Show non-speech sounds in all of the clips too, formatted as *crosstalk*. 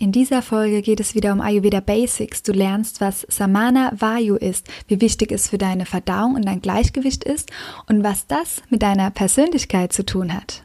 In dieser Folge geht es wieder um Ayurveda Basics. Du lernst, was Samana Vayu ist, wie wichtig es für deine Verdauung und dein Gleichgewicht ist und was das mit deiner Persönlichkeit zu tun hat.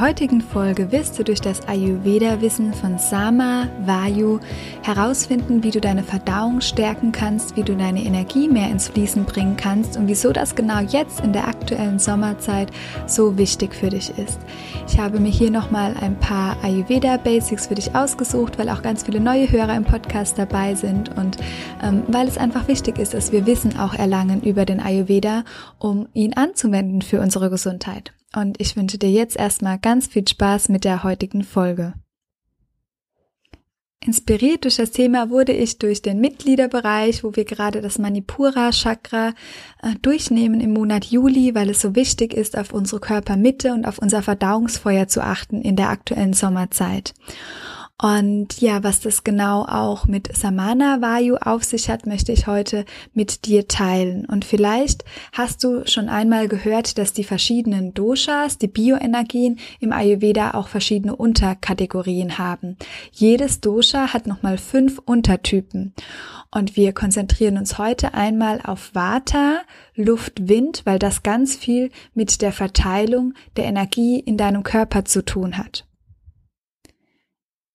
Der heutigen Folge wirst du durch das Ayurveda-Wissen von Sama Vayu herausfinden, wie du deine Verdauung stärken kannst, wie du deine Energie mehr ins Fließen bringen kannst und wieso das genau jetzt in der aktuellen Sommerzeit so wichtig für dich ist. Ich habe mir hier nochmal ein paar Ayurveda-Basics für dich ausgesucht, weil auch ganz viele neue Hörer im Podcast dabei sind und ähm, weil es einfach wichtig ist, dass wir Wissen auch erlangen über den Ayurveda, um ihn anzuwenden für unsere Gesundheit und ich wünsche dir jetzt erstmal ganz viel Spaß mit der heutigen Folge. Inspiriert durch das Thema wurde ich durch den Mitgliederbereich, wo wir gerade das Manipura Chakra äh, durchnehmen im Monat Juli, weil es so wichtig ist, auf unsere Körpermitte und auf unser Verdauungsfeuer zu achten in der aktuellen Sommerzeit. Und ja, was das genau auch mit Samana Vayu auf sich hat, möchte ich heute mit dir teilen. Und vielleicht hast du schon einmal gehört, dass die verschiedenen Doshas, die Bioenergien im Ayurveda auch verschiedene Unterkategorien haben. Jedes Dosha hat nochmal fünf Untertypen. Und wir konzentrieren uns heute einmal auf Vata, Luft, Wind, weil das ganz viel mit der Verteilung der Energie in deinem Körper zu tun hat.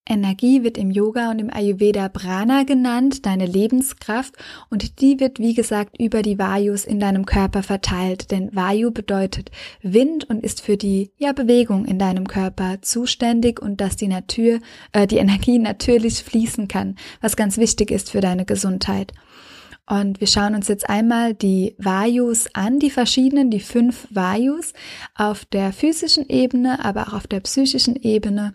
Energie wird im Yoga und im Ayurveda Prana genannt, deine Lebenskraft, und die wird, wie gesagt, über die Vayus in deinem Körper verteilt, denn Vayu bedeutet Wind und ist für die ja, Bewegung in deinem Körper zuständig und dass die Natur, äh, die Energie *laughs* natürlich fließen kann, was ganz wichtig ist für deine Gesundheit. Und wir schauen uns jetzt einmal die Vayus an, die verschiedenen, die fünf Vayus auf der physischen Ebene, aber auch auf der psychischen Ebene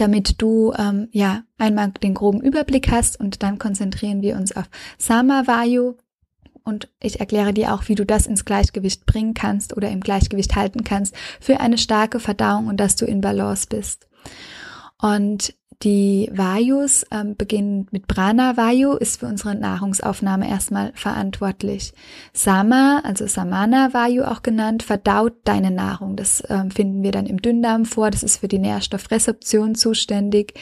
damit du ähm, ja einmal den groben Überblick hast und dann konzentrieren wir uns auf Samavayu und ich erkläre dir auch, wie du das ins Gleichgewicht bringen kannst oder im Gleichgewicht halten kannst für eine starke Verdauung und dass du in Balance bist. Und die Vayus ähm, beginnen mit Prana Vayu, ist für unsere Nahrungsaufnahme erstmal verantwortlich. Sama, also Samana Vayu auch genannt, verdaut deine Nahrung. Das ähm, finden wir dann im Dünndarm vor. Das ist für die Nährstoffresorption zuständig.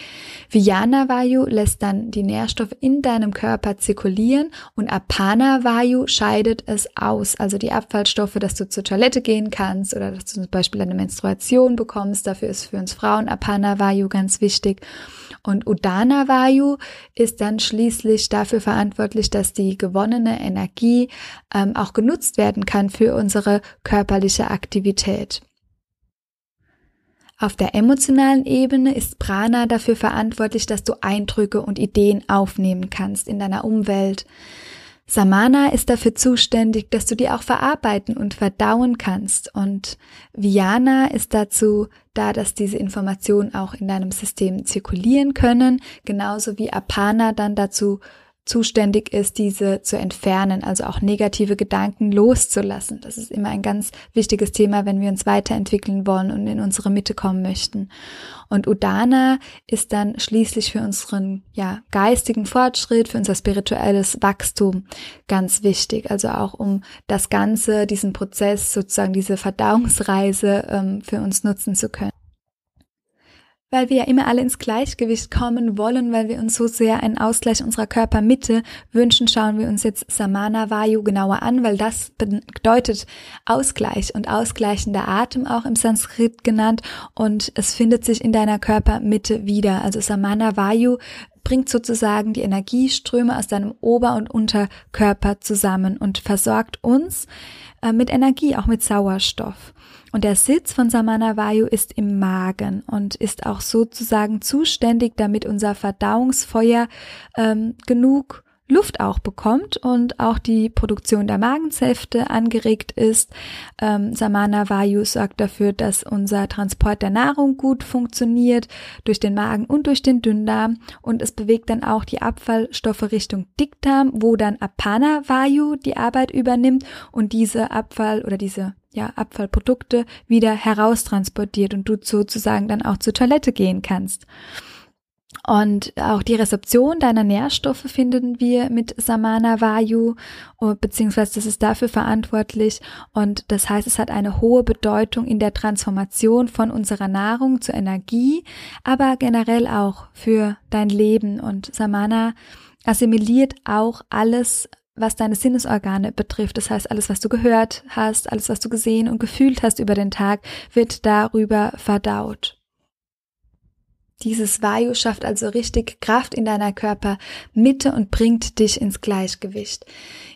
Vijana Vayu lässt dann die Nährstoffe in deinem Körper zirkulieren und Apana Vayu scheidet es aus. Also die Abfallstoffe, dass du zur Toilette gehen kannst oder dass du zum Beispiel eine Menstruation bekommst. Dafür ist für uns Frauen Apana Vayu ganz wichtig. Und Udana Vayu ist dann schließlich dafür verantwortlich, dass die gewonnene Energie ähm, auch genutzt werden kann für unsere körperliche Aktivität. Auf der emotionalen Ebene ist Prana dafür verantwortlich, dass du Eindrücke und Ideen aufnehmen kannst in deiner Umwelt. Samana ist dafür zuständig, dass du die auch verarbeiten und verdauen kannst. Und Viana ist dazu da, dass diese Informationen auch in deinem System zirkulieren können, genauso wie Apana dann dazu zuständig ist, diese zu entfernen, also auch negative Gedanken loszulassen. Das ist immer ein ganz wichtiges Thema, wenn wir uns weiterentwickeln wollen und in unsere Mitte kommen möchten. Und Udana ist dann schließlich für unseren ja, geistigen Fortschritt, für unser spirituelles Wachstum ganz wichtig. Also auch um das Ganze, diesen Prozess, sozusagen diese Verdauungsreise ähm, für uns nutzen zu können weil wir ja immer alle ins Gleichgewicht kommen wollen, weil wir uns so sehr einen Ausgleich unserer Körpermitte wünschen, schauen wir uns jetzt Samana Vayu genauer an, weil das bedeutet Ausgleich und ausgleichender Atem auch im Sanskrit genannt und es findet sich in deiner Körpermitte wieder. Also Samana Vayu bringt sozusagen die Energieströme aus deinem Ober- und Unterkörper zusammen und versorgt uns äh, mit Energie, auch mit Sauerstoff. Und der Sitz von Samana Vayu ist im Magen und ist auch sozusagen zuständig, damit unser Verdauungsfeuer ähm, genug Luft auch bekommt und auch die Produktion der Magensäfte angeregt ist. Ähm, Samana Vayu sorgt dafür, dass unser Transport der Nahrung gut funktioniert durch den Magen und durch den Dünndarm und es bewegt dann auch die Abfallstoffe Richtung Dickdarm, wo dann Apana Vayu die Arbeit übernimmt und diese Abfall oder diese ja, Abfallprodukte wieder heraustransportiert und du sozusagen dann auch zur Toilette gehen kannst. Und auch die Rezeption deiner Nährstoffe finden wir mit Samana Vayu, oh, beziehungsweise das ist dafür verantwortlich. Und das heißt, es hat eine hohe Bedeutung in der Transformation von unserer Nahrung zur Energie, aber generell auch für dein Leben. Und Samana assimiliert auch alles, was deine Sinnesorgane betrifft. Das heißt, alles, was du gehört hast, alles, was du gesehen und gefühlt hast über den Tag, wird darüber verdaut. Dieses Vayu schafft also richtig Kraft in deiner Körpermitte und bringt dich ins Gleichgewicht.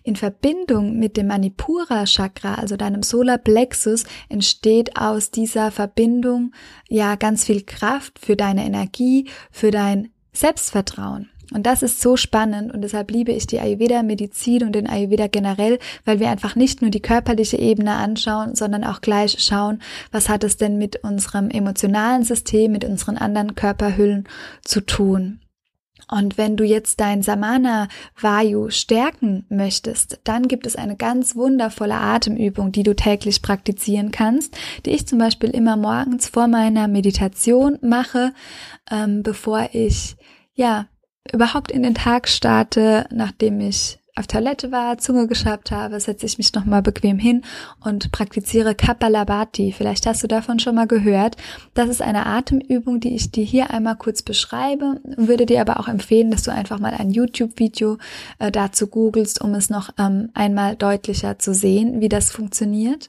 In Verbindung mit dem Manipura Chakra, also deinem Solar Plexus, entsteht aus dieser Verbindung ja ganz viel Kraft für deine Energie, für dein Selbstvertrauen. Und das ist so spannend und deshalb liebe ich die Ayurveda-Medizin und den Ayurveda generell, weil wir einfach nicht nur die körperliche Ebene anschauen, sondern auch gleich schauen, was hat es denn mit unserem emotionalen System, mit unseren anderen Körperhüllen zu tun. Und wenn du jetzt dein Samana Vayu stärken möchtest, dann gibt es eine ganz wundervolle Atemübung, die du täglich praktizieren kannst, die ich zum Beispiel immer morgens vor meiner Meditation mache, ähm, bevor ich ja überhaupt in den Tag starte, nachdem ich auf Toilette war, Zunge geschabt habe, setze ich mich nochmal bequem hin und praktiziere Kapalabhati. Vielleicht hast du davon schon mal gehört. Das ist eine Atemübung, die ich dir hier einmal kurz beschreibe, würde dir aber auch empfehlen, dass du einfach mal ein YouTube-Video äh, dazu googelst, um es noch ähm, einmal deutlicher zu sehen, wie das funktioniert.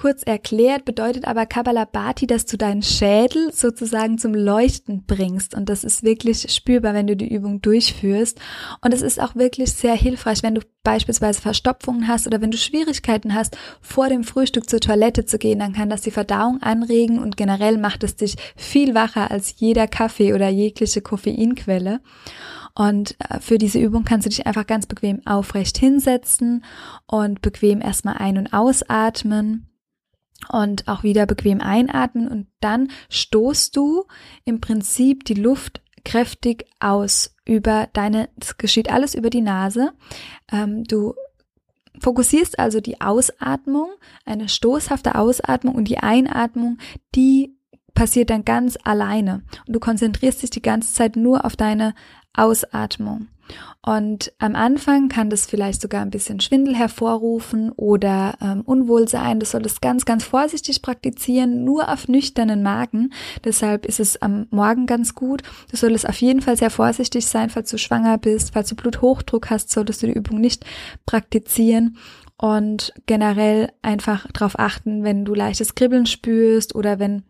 Kurz erklärt bedeutet aber Kabbalabhati, dass du deinen Schädel sozusagen zum Leuchten bringst. Und das ist wirklich spürbar, wenn du die Übung durchführst. Und es ist auch wirklich sehr hilfreich, wenn du beispielsweise Verstopfungen hast oder wenn du Schwierigkeiten hast, vor dem Frühstück zur Toilette zu gehen, dann kann das die Verdauung anregen und generell macht es dich viel wacher als jeder Kaffee oder jegliche Koffeinquelle. Und äh, für diese Übung kannst du dich einfach ganz bequem aufrecht hinsetzen und bequem erstmal ein- und ausatmen und auch wieder bequem einatmen und dann stoßt du im Prinzip die Luft kräftig aus über deine, das geschieht alles über die Nase. Ähm, du fokussierst also die Ausatmung, eine stoßhafte Ausatmung und die Einatmung, die passiert dann ganz alleine. Und du konzentrierst dich die ganze Zeit nur auf deine Ausatmung. Und am Anfang kann das vielleicht sogar ein bisschen Schwindel hervorrufen oder ähm, Unwohlsein. Das soll das ganz, ganz vorsichtig praktizieren, nur auf nüchternen Magen. Deshalb ist es am Morgen ganz gut. Du solltest auf jeden Fall sehr vorsichtig sein, falls du schwanger bist, falls du Bluthochdruck hast, solltest du die Übung nicht praktizieren und generell einfach darauf achten, wenn du leichtes Kribbeln spürst oder wenn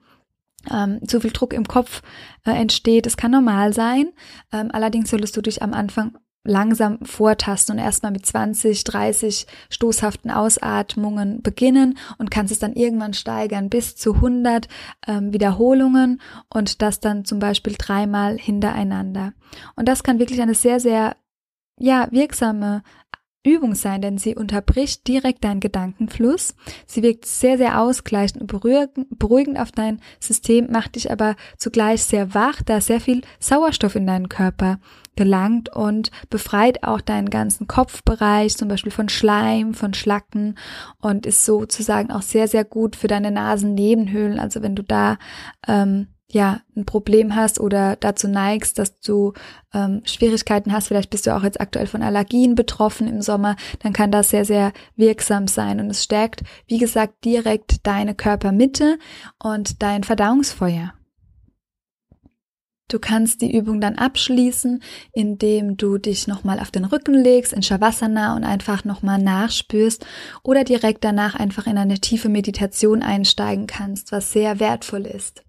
ähm, zu viel Druck im Kopf äh, entsteht. Es kann normal sein. Ähm, allerdings solltest du dich am Anfang langsam vortasten und erstmal mit 20, 30 stoßhaften Ausatmungen beginnen und kannst es dann irgendwann steigern bis zu 100 ähm, Wiederholungen und das dann zum Beispiel dreimal hintereinander. Und das kann wirklich eine sehr, sehr ja, wirksame Übung sein, denn sie unterbricht direkt deinen Gedankenfluss. Sie wirkt sehr, sehr ausgleichend und beruhigend auf dein System, macht dich aber zugleich sehr wach, da sehr viel Sauerstoff in deinen Körper gelangt und befreit auch deinen ganzen Kopfbereich, zum Beispiel von Schleim, von Schlacken und ist sozusagen auch sehr, sehr gut für deine Nasennebenhöhlen. Also wenn du da ähm, ja ein Problem hast oder dazu neigst, dass du ähm, Schwierigkeiten hast, vielleicht bist du auch jetzt aktuell von Allergien betroffen im Sommer, dann kann das sehr, sehr wirksam sein und es stärkt, wie gesagt, direkt deine Körpermitte und dein Verdauungsfeuer. Du kannst die Übung dann abschließen, indem du dich nochmal auf den Rücken legst in Shavasana und einfach nochmal nachspürst oder direkt danach einfach in eine tiefe Meditation einsteigen kannst, was sehr wertvoll ist.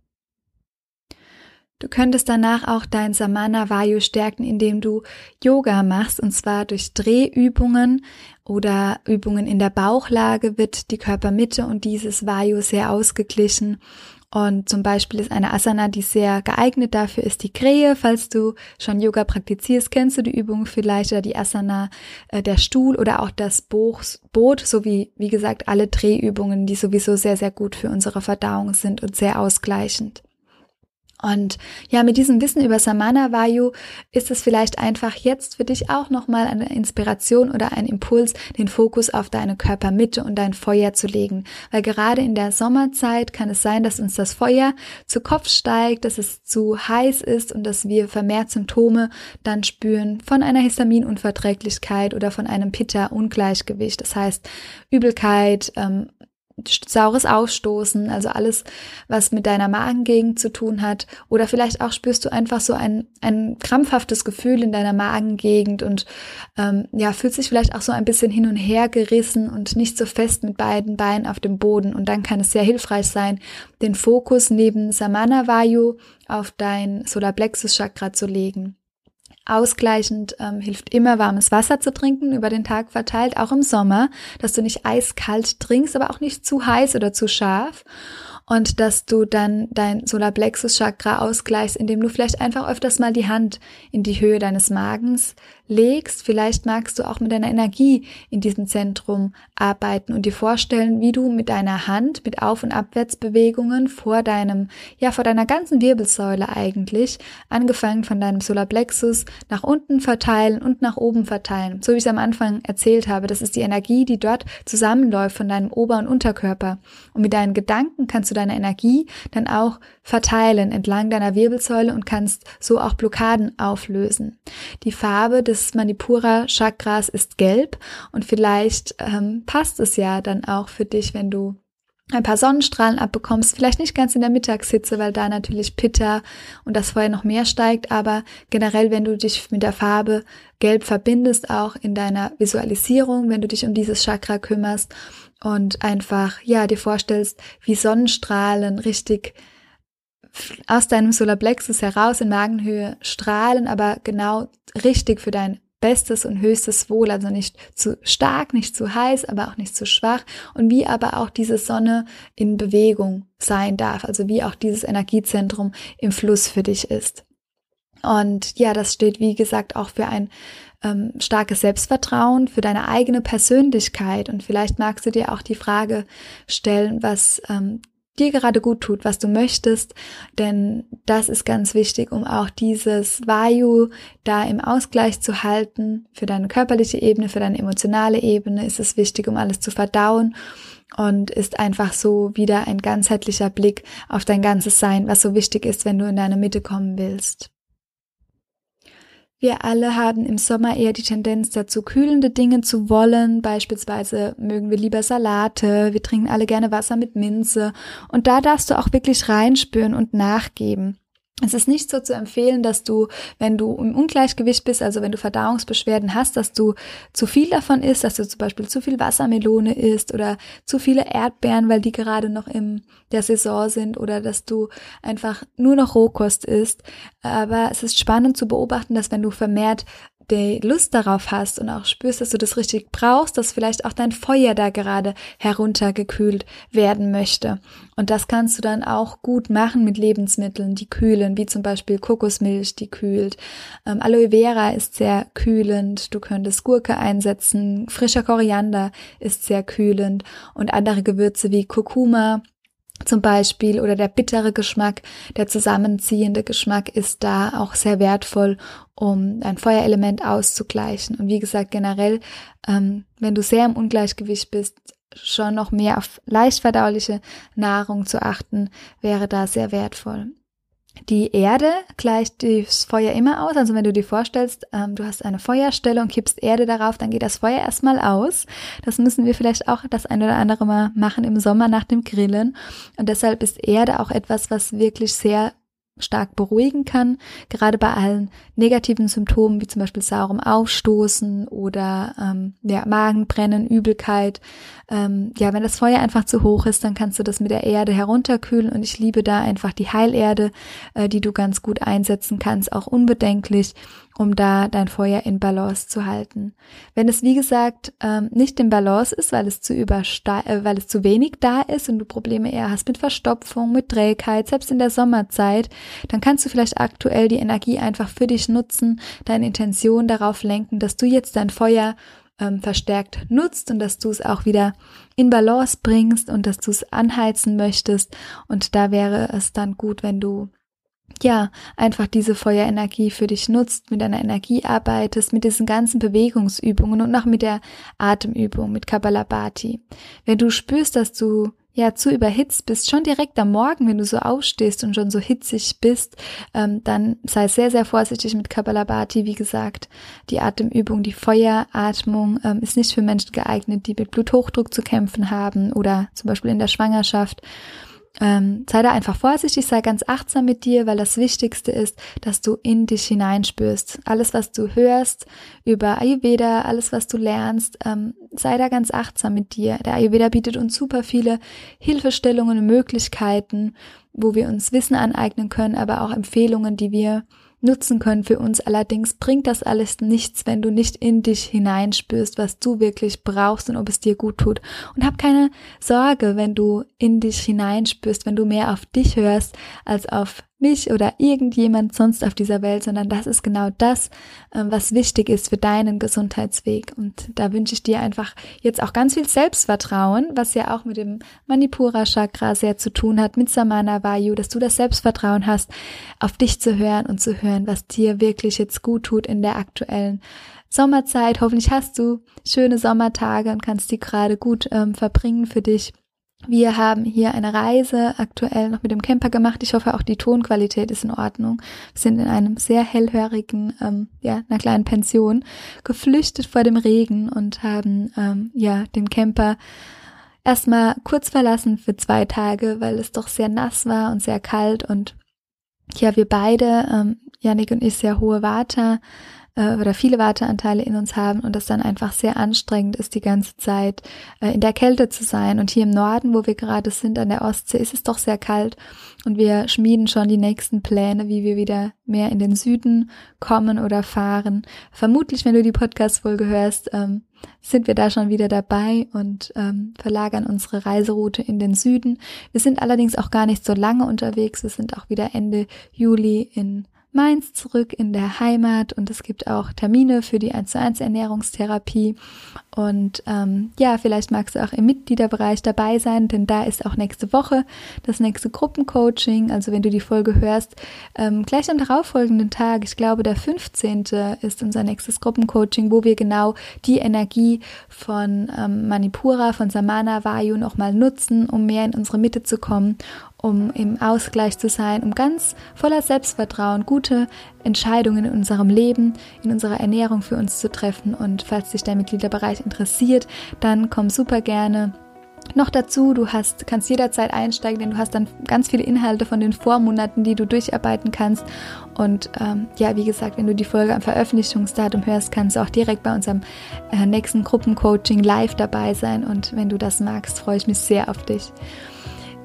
Du könntest danach auch dein Samana Vayu stärken, indem du Yoga machst, und zwar durch Drehübungen oder Übungen in der Bauchlage wird die Körpermitte und dieses Vayu sehr ausgeglichen Und zum Beispiel ist eine Asana, die sehr geeignet dafür ist, die Krähe. Falls du schon Yoga praktizierst, kennst du die Übung vielleicht oder die Asana, äh, der Stuhl oder auch das Boot, sowie, wie gesagt, alle Drehübungen, die sowieso sehr, sehr gut für unsere Verdauung sind und sehr ausgleichend. Und ja, mit diesem Wissen über Samana Vayu ist es vielleicht einfach jetzt für dich auch nochmal eine Inspiration oder ein Impuls, den Fokus auf deine Körpermitte und dein Feuer zu legen. Weil gerade in der Sommerzeit kann es sein, dass uns das Feuer zu Kopf steigt, dass es zu heiß ist und dass wir vermehrt Symptome dann spüren von einer Histaminunverträglichkeit oder von einem Pitta-Ungleichgewicht. Das heißt Übelkeit, ähm, saures Ausstoßen, also alles, was mit deiner Magengegend zu tun hat. Oder vielleicht auch spürst du einfach so ein, ein krampfhaftes Gefühl in deiner Magengegend und ähm, ja, fühlst dich vielleicht auch so ein bisschen hin und her gerissen und nicht so fest mit beiden Beinen auf dem Boden. Und dann kann es sehr hilfreich sein, den Fokus neben Samana Vayu auf dein Solarplexus Chakra zu legen. Ausgleichend ähm, hilft immer warmes Wasser zu trinken, über den Tag verteilt, auch im Sommer, dass du nicht eiskalt trinkst, aber auch nicht zu heiß oder zu scharf. Und dass du dann dein Solarplexus Chakra ausgleichst, indem du vielleicht einfach öfters mal die Hand in die Höhe deines Magens legst. Vielleicht magst du auch mit deiner Energie in diesem Zentrum arbeiten und dir vorstellen, wie du mit deiner Hand mit Auf- und Abwärtsbewegungen vor deinem, ja, vor deiner ganzen Wirbelsäule eigentlich, angefangen von deinem Solarplexus nach unten verteilen und nach oben verteilen. So wie ich es am Anfang erzählt habe, das ist die Energie, die dort zusammenläuft von deinem Ober- und Unterkörper. Und mit deinen Gedanken kannst du deine Energie dann auch verteilen entlang deiner Wirbelsäule und kannst so auch Blockaden auflösen. Die Farbe des des Manipura Chakras ist gelb und vielleicht ähm, passt es ja dann auch für dich, wenn du ein paar Sonnenstrahlen abbekommst, vielleicht nicht ganz in der Mittagshitze, weil da natürlich Pitta und das Feuer noch mehr steigt, aber generell, wenn du dich mit der Farbe Gelb verbindest, auch in deiner Visualisierung, wenn du dich um dieses Chakra kümmerst und einfach, ja, dir vorstellst, wie Sonnenstrahlen richtig aus deinem Solarplexus heraus in Magenhöhe strahlen, aber genau richtig für dein bestes und höchstes Wohl, also nicht zu stark, nicht zu heiß, aber auch nicht zu schwach und wie aber auch diese Sonne in Bewegung sein darf, also wie auch dieses Energiezentrum im Fluss für dich ist. Und ja, das steht, wie gesagt, auch für ein ähm, starkes Selbstvertrauen, für deine eigene Persönlichkeit. Und vielleicht magst du dir auch die Frage stellen, was ähm, dir gerade gut tut, was du möchtest, denn das ist ganz wichtig, um auch dieses Vayu da im Ausgleich zu halten. Für deine körperliche Ebene, für deine emotionale Ebene ist es wichtig, um alles zu verdauen und ist einfach so wieder ein ganzheitlicher Blick auf dein ganzes Sein, was so wichtig ist, wenn du in deine Mitte kommen willst. Wir alle haben im Sommer eher die Tendenz dazu, kühlende Dinge zu wollen. Beispielsweise mögen wir lieber Salate, wir trinken alle gerne Wasser mit Minze. Und da darfst du auch wirklich reinspüren und nachgeben. Es ist nicht so zu empfehlen, dass du, wenn du im Ungleichgewicht bist, also wenn du Verdauungsbeschwerden hast, dass du zu viel davon isst, dass du zum Beispiel zu viel Wassermelone isst oder zu viele Erdbeeren, weil die gerade noch in der Saison sind oder dass du einfach nur noch Rohkost isst. Aber es ist spannend zu beobachten, dass wenn du vermehrt die Lust darauf hast und auch spürst, dass du das richtig brauchst, dass vielleicht auch dein Feuer da gerade heruntergekühlt werden möchte. Und das kannst du dann auch gut machen mit Lebensmitteln, die kühlen, wie zum Beispiel Kokosmilch, die kühlt. Ähm, Aloe Vera ist sehr kühlend. Du könntest Gurke einsetzen. Frischer Koriander ist sehr kühlend. Und andere Gewürze wie Kurkuma zum Beispiel oder der bittere Geschmack, der zusammenziehende Geschmack ist da auch sehr wertvoll, um ein Feuerelement auszugleichen. Und wie gesagt, generell, ähm, wenn du sehr im Ungleichgewicht bist, schon noch mehr auf leicht verdauliche Nahrung zu achten, wäre da sehr wertvoll. Die Erde gleicht das Feuer immer aus. Also wenn du dir vorstellst, ähm, du hast eine Feuerstelle und kippst Erde darauf, dann geht das Feuer erstmal aus. Das müssen wir vielleicht auch das eine oder andere Mal machen im Sommer nach dem Grillen. Und deshalb ist Erde auch etwas, was wirklich sehr stark beruhigen kann, gerade bei allen negativen Symptomen wie zum Beispiel saurem Aufstoßen oder ähm, ja, Magenbrennen, Übelkeit. Ähm, ja, wenn das Feuer einfach zu hoch ist, dann kannst du das mit der Erde herunterkühlen und ich liebe da einfach die Heilerde, äh, die du ganz gut einsetzen kannst, auch unbedenklich um da dein Feuer in Balance zu halten. Wenn es, wie gesagt, ähm, nicht in Balance ist, weil es zu überste äh, weil es zu wenig da ist und du Probleme eher hast mit Verstopfung, mit Trägheit, selbst in der Sommerzeit, dann kannst du vielleicht aktuell die Energie einfach für dich nutzen, deine Intention darauf lenken, dass du jetzt dein Feuer ähm, verstärkt nutzt und dass du es auch wieder in Balance bringst und dass du es anheizen möchtest. Und da wäre es dann gut, wenn du ja, einfach diese Feuerenergie für dich nutzt, mit deiner Energie arbeitest, mit diesen ganzen Bewegungsübungen und auch mit der Atemübung, mit Kabbalabhati. Wenn du spürst, dass du ja zu überhitzt bist, schon direkt am Morgen, wenn du so aufstehst und schon so hitzig bist, ähm, dann sei sehr, sehr vorsichtig mit Kabbalabhati. Wie gesagt, die Atemübung, die Feueratmung ähm, ist nicht für Menschen geeignet, die mit Bluthochdruck zu kämpfen haben oder zum Beispiel in der Schwangerschaft. Ähm, sei da einfach vorsichtig, sei ganz achtsam mit dir, weil das Wichtigste ist, dass du in dich hineinspürst. Alles, was du hörst über Ayurveda, alles, was du lernst, ähm, sei da ganz achtsam mit dir. Der Ayurveda bietet uns super viele Hilfestellungen und Möglichkeiten, wo wir uns Wissen aneignen können, aber auch Empfehlungen, die wir nutzen können für uns. Allerdings bringt das alles nichts, wenn du nicht in dich hineinspürst, was du wirklich brauchst und ob es dir gut tut. Und hab keine Sorge, wenn du in dich hineinspürst, wenn du mehr auf dich hörst als auf mich oder irgendjemand sonst auf dieser Welt, sondern das ist genau das, ähm, was wichtig ist für deinen Gesundheitsweg. Und da wünsche ich dir einfach jetzt auch ganz viel Selbstvertrauen, was ja auch mit dem Manipura Chakra sehr zu tun hat, mit Samana Vayu, dass du das Selbstvertrauen hast, auf dich zu hören und zu hören, was dir wirklich jetzt gut tut in der aktuellen Sommerzeit. Hoffentlich hast du schöne Sommertage und kannst die gerade gut ähm, verbringen für dich. Wir haben hier eine Reise aktuell noch mit dem Camper gemacht. Ich hoffe, auch die Tonqualität ist in Ordnung. Wir sind in einem sehr hellhörigen, ähm, ja, einer kleinen Pension geflüchtet vor dem Regen und haben, ähm, ja, den Camper erstmal kurz verlassen für zwei Tage, weil es doch sehr nass war und sehr kalt und ja, wir beide, ähm, Janik und ich, sehr hohe Water äh, oder viele Warteanteile in uns haben und es dann einfach sehr anstrengend ist, die ganze Zeit äh, in der Kälte zu sein. Und hier im Norden, wo wir gerade sind, an der Ostsee, ist es doch sehr kalt und wir schmieden schon die nächsten Pläne, wie wir wieder mehr in den Süden kommen oder fahren. Vermutlich, wenn du die Podcast-Folge hörst, ähm, sind wir da schon wieder dabei und ähm, verlagern unsere Reiseroute in den Süden. Wir sind allerdings auch gar nicht so lange unterwegs. Wir sind auch wieder Ende Juli in Mainz zurück in der Heimat und es gibt auch Termine für die 1 zu 1 Ernährungstherapie. Und ähm, ja, vielleicht magst du auch im Mitgliederbereich dabei sein, denn da ist auch nächste Woche das nächste Gruppencoaching. Also wenn du die Folge hörst, ähm, gleich am darauffolgenden Tag, ich glaube der 15. ist unser nächstes Gruppencoaching, wo wir genau die Energie von ähm, Manipura, von Samana Vayu nochmal nutzen, um mehr in unsere Mitte zu kommen um im Ausgleich zu sein, um ganz voller Selbstvertrauen gute Entscheidungen in unserem Leben, in unserer Ernährung für uns zu treffen. Und falls dich der Mitgliederbereich interessiert, dann komm super gerne noch dazu, du hast, kannst jederzeit einsteigen, denn du hast dann ganz viele Inhalte von den Vormonaten, die du durcharbeiten kannst. Und ähm, ja, wie gesagt, wenn du die Folge am Veröffentlichungsdatum hörst, kannst du auch direkt bei unserem äh, nächsten Gruppencoaching live dabei sein. Und wenn du das magst, freue ich mich sehr auf dich.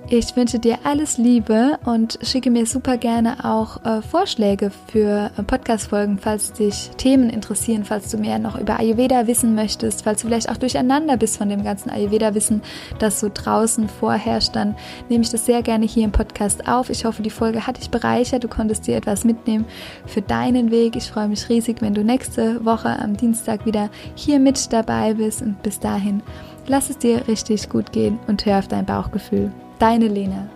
Ich wünsche dir alles Liebe und schicke mir super gerne auch äh, Vorschläge für äh, Podcast-Folgen, falls dich Themen interessieren, falls du mehr noch über Ayurveda wissen möchtest, falls du vielleicht auch durcheinander bist von dem ganzen Ayurveda-Wissen, das so draußen vorherrscht, dann nehme ich das sehr gerne hier im Podcast auf. Ich hoffe, die Folge hat dich bereichert, du konntest dir etwas mitnehmen für deinen Weg. Ich freue mich riesig, wenn du nächste Woche am Dienstag wieder hier mit dabei bist und bis dahin lass es dir richtig gut gehen und hör auf dein Bauchgefühl. Deine Lena.